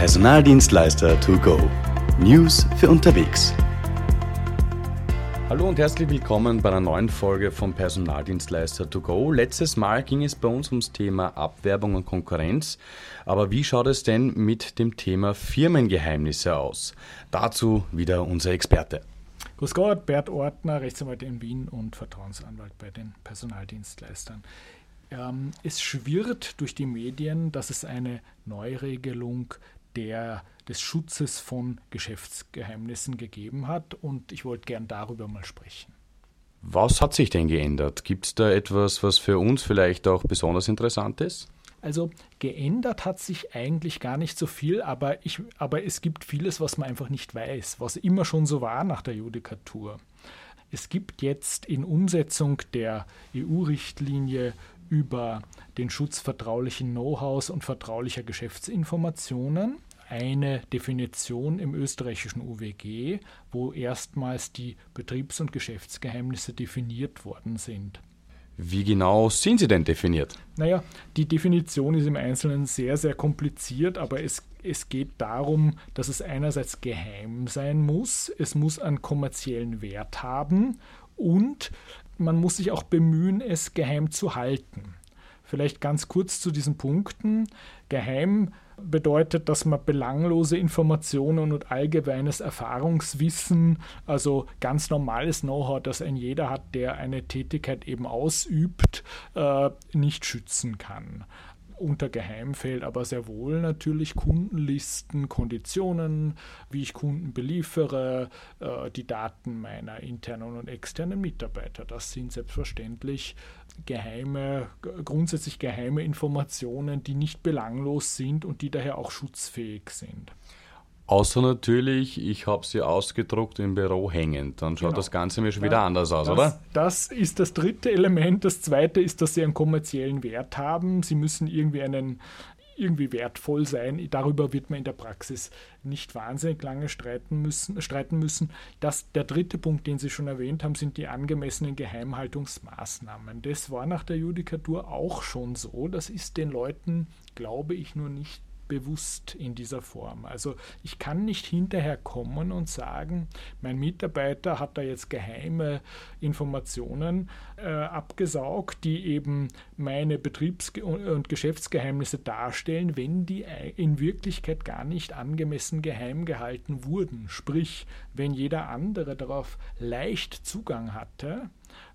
Personaldienstleister to go. News für unterwegs. Hallo und herzlich willkommen bei einer neuen Folge vom Personaldienstleister to go. Letztes Mal ging es bei uns ums Thema Abwerbung und Konkurrenz. Aber wie schaut es denn mit dem Thema Firmengeheimnisse aus? Dazu wieder unser Experte. Grüß Gott, Bert Ortner, Rechtsanwalt in Wien und Vertrauensanwalt bei den Personaldienstleistern. Ähm, es schwirrt durch die Medien, dass es eine Neuregelung der, des Schutzes von Geschäftsgeheimnissen gegeben hat und ich wollte gern darüber mal sprechen. Was hat sich denn geändert? Gibt es da etwas, was für uns vielleicht auch besonders interessant ist? Also geändert hat sich eigentlich gar nicht so viel, aber, ich, aber es gibt vieles, was man einfach nicht weiß, was immer schon so war nach der Judikatur. Es gibt jetzt in Umsetzung der EU-Richtlinie über den Schutz vertraulichen Know-hows und vertraulicher Geschäftsinformationen eine Definition im österreichischen UWG, wo erstmals die Betriebs- und Geschäftsgeheimnisse definiert worden sind. Wie genau sind sie denn definiert? Naja, die Definition ist im Einzelnen sehr, sehr kompliziert, aber es, es geht darum, dass es einerseits geheim sein muss, es muss einen kommerziellen Wert haben und man muss sich auch bemühen, es geheim zu halten. Vielleicht ganz kurz zu diesen Punkten. Geheim bedeutet, dass man belanglose Informationen und allgemeines Erfahrungswissen, also ganz normales Know-how, das ein jeder hat, der eine Tätigkeit eben ausübt, äh, nicht schützen kann unter Geheim fällt aber sehr wohl natürlich Kundenlisten, Konditionen, wie ich Kunden beliefere, äh, die Daten meiner internen und externen Mitarbeiter. Das sind selbstverständlich geheime, grundsätzlich geheime Informationen, die nicht belanglos sind und die daher auch schutzfähig sind. Außer natürlich, ich habe sie ausgedruckt im Büro hängend. Dann schaut genau. das Ganze mir schon wieder anders aus, das, oder? Das ist das dritte Element. Das zweite ist, dass sie einen kommerziellen Wert haben. Sie müssen irgendwie einen irgendwie wertvoll sein. Darüber wird man in der Praxis nicht wahnsinnig lange streiten müssen. Streiten müssen. Das, der dritte Punkt, den Sie schon erwähnt haben, sind die angemessenen Geheimhaltungsmaßnahmen. Das war nach der Judikatur auch schon so. Das ist den Leuten, glaube ich, nur nicht bewusst in dieser Form. Also ich kann nicht hinterher kommen und sagen, mein Mitarbeiter hat da jetzt geheime Informationen äh, abgesaugt, die eben meine Betriebs- und Geschäftsgeheimnisse darstellen, wenn die in Wirklichkeit gar nicht angemessen geheim gehalten wurden. Sprich, wenn jeder andere darauf leicht Zugang hatte,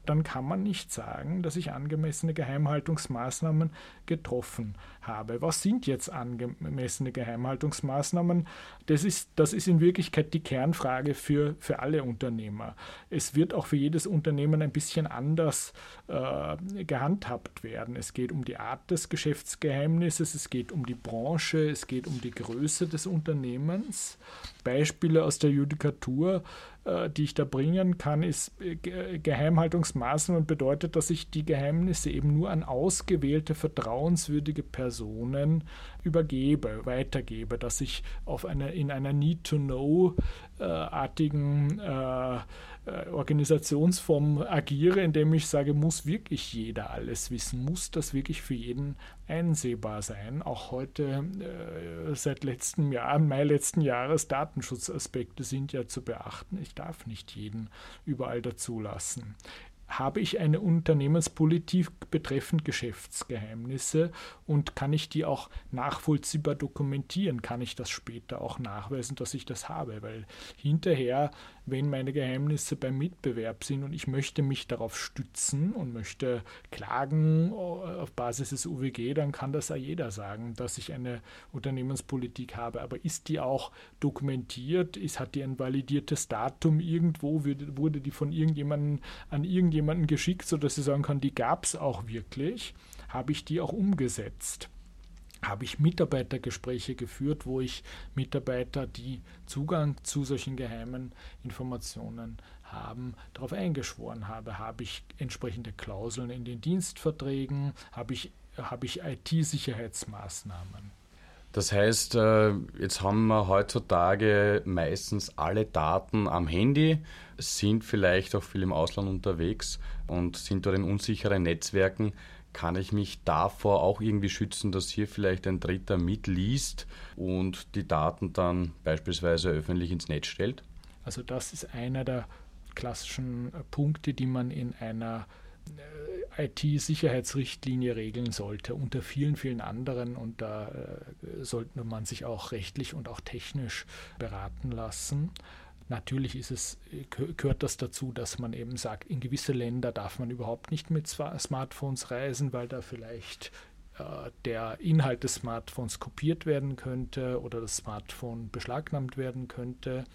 dann kann man nicht sagen, dass ich angemessene Geheimhaltungsmaßnahmen getroffen habe. Was sind jetzt angemessene Geheimhaltungsmaßnahmen? Das ist, das ist in Wirklichkeit die Kernfrage für, für alle Unternehmer. Es wird auch für jedes Unternehmen ein bisschen anders äh, gehandhabt werden. Es geht um die Art des Geschäftsgeheimnisses, es geht um die Branche, es geht um die Größe des Unternehmens. Beispiele aus der Judikatur die ich da bringen kann, ist äh, Geheimhaltungsmaßnahmen bedeutet, dass ich die Geheimnisse eben nur an ausgewählte, vertrauenswürdige Personen übergebe, weitergebe, dass ich auf eine, in einer Need-to-Know-artigen äh, äh, Organisationsform agiere, indem ich sage, muss wirklich jeder alles wissen, muss das wirklich für jeden einsehbar sein. Auch heute, äh, seit letztem Jahr, Mai letzten Jahres, Datenschutzaspekte sind ja zu beachten. Ich darf nicht jeden überall dazulassen habe ich eine Unternehmenspolitik betreffend Geschäftsgeheimnisse und kann ich die auch nachvollziehbar dokumentieren? Kann ich das später auch nachweisen, dass ich das habe? Weil hinterher, wenn meine Geheimnisse beim Mitbewerb sind und ich möchte mich darauf stützen und möchte klagen auf Basis des UWG, dann kann das ja jeder sagen, dass ich eine Unternehmenspolitik habe. Aber ist die auch dokumentiert? Ist, hat die ein validiertes Datum irgendwo? Wurde die von irgendjemandem an irgendjemanden jemanden geschickt, sodass sie sagen kann, die gab es auch wirklich, habe ich die auch umgesetzt. Habe ich Mitarbeitergespräche geführt, wo ich Mitarbeiter, die Zugang zu solchen geheimen Informationen haben, darauf eingeschworen habe. Habe ich entsprechende Klauseln in den Dienstverträgen? Habe ich, habe ich IT-Sicherheitsmaßnahmen? Das heißt, äh, jetzt haben wir heutzutage meistens alle Daten am Handy, sind vielleicht auch viel im Ausland unterwegs und sind dort in unsicheren Netzwerken. Kann ich mich davor auch irgendwie schützen, dass hier vielleicht ein Dritter mitliest und die Daten dann beispielsweise öffentlich ins Netz stellt? Also das ist einer der klassischen äh, Punkte, die man in einer äh, IT-Sicherheitsrichtlinie regeln sollte, unter vielen, vielen anderen. Und da äh, sollte man sich auch rechtlich und auch technisch beraten lassen. Natürlich ist es, gehört das dazu, dass man eben sagt, in gewisse Länder darf man überhaupt nicht mit Smartphones reisen, weil da vielleicht äh, der Inhalt des Smartphones kopiert werden könnte oder das Smartphone beschlagnahmt werden könnte.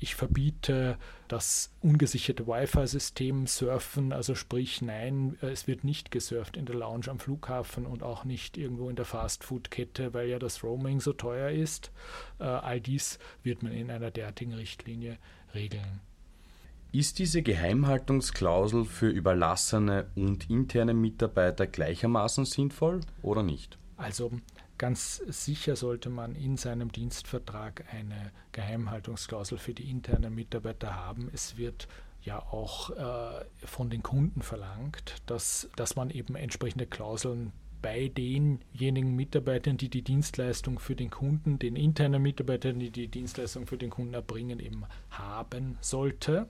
Ich verbiete das ungesicherte Wi-Fi-System surfen, also sprich, nein, es wird nicht gesurft in der Lounge am Flughafen und auch nicht irgendwo in der Fastfood-Kette, weil ja das Roaming so teuer ist. Äh, all dies wird man in einer derartigen Richtlinie regeln. Ist diese Geheimhaltungsklausel für überlassene und interne Mitarbeiter gleichermaßen sinnvoll oder nicht? Also Ganz sicher sollte man in seinem Dienstvertrag eine Geheimhaltungsklausel für die internen Mitarbeiter haben. Es wird ja auch äh, von den Kunden verlangt, dass, dass man eben entsprechende Klauseln bei denjenigen Mitarbeitern, die die Dienstleistung für den Kunden, den internen Mitarbeitern, die die Dienstleistung für den Kunden erbringen, eben haben sollte.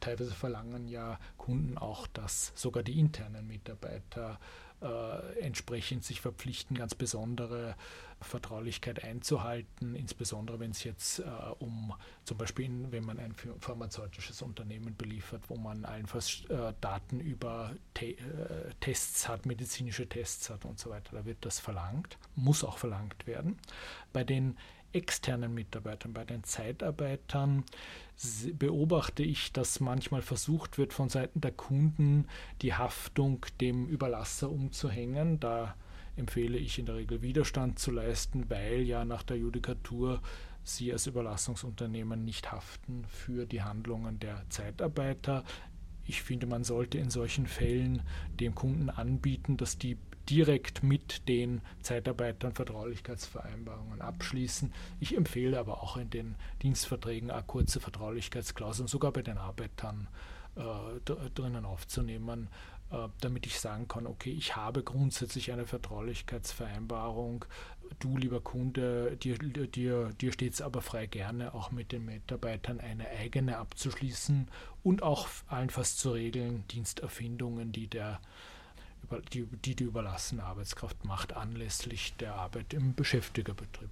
Teilweise verlangen ja Kunden auch, dass sogar die internen Mitarbeiter äh, entsprechend sich verpflichten, ganz besondere Vertraulichkeit einzuhalten, insbesondere wenn es jetzt äh, um zum Beispiel, wenn man ein pharmazeutisches Unternehmen beliefert, wo man allenfalls äh, Daten über Te äh, Tests hat, medizinische Tests hat und so weiter. Da wird das verlangt, muss auch verlangt werden. Bei den externen Mitarbeitern, bei den Zeitarbeitern beobachte ich, dass manchmal versucht wird, von Seiten der Kunden die Haftung dem Überlasser umzuhängen. Da empfehle ich in der Regel Widerstand zu leisten, weil ja nach der Judikatur sie als Überlassungsunternehmen nicht haften für die Handlungen der Zeitarbeiter. Ich finde, man sollte in solchen Fällen dem Kunden anbieten, dass die direkt mit den Zeitarbeitern Vertraulichkeitsvereinbarungen abschließen. Ich empfehle aber auch in den Dienstverträgen eine kurze Vertraulichkeitsklauseln, sogar bei den Arbeitern äh, drinnen aufzunehmen, äh, damit ich sagen kann, okay, ich habe grundsätzlich eine Vertraulichkeitsvereinbarung. Du, lieber Kunde, dir, dir, dir steht es aber frei gerne, auch mit den Mitarbeitern eine eigene abzuschließen und auch allenfalls zu regeln, Diensterfindungen, die der die, die die überlassene Arbeitskraft macht, anlässlich der Arbeit im Beschäftigerbetrieb.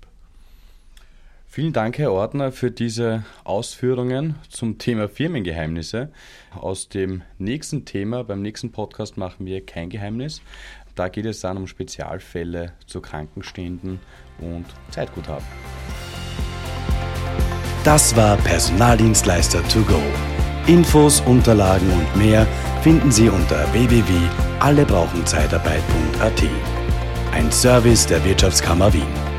Vielen Dank, Herr Ordner, für diese Ausführungen zum Thema Firmengeheimnisse. Aus dem nächsten Thema, beim nächsten Podcast machen wir kein Geheimnis. Da geht es dann um Spezialfälle zu Krankenständen und Zeitguthaben. Das war Personaldienstleister to go. Infos, Unterlagen und mehr finden Sie unter www.allebrauchenzeitarbeit.at. Ein Service der Wirtschaftskammer Wien.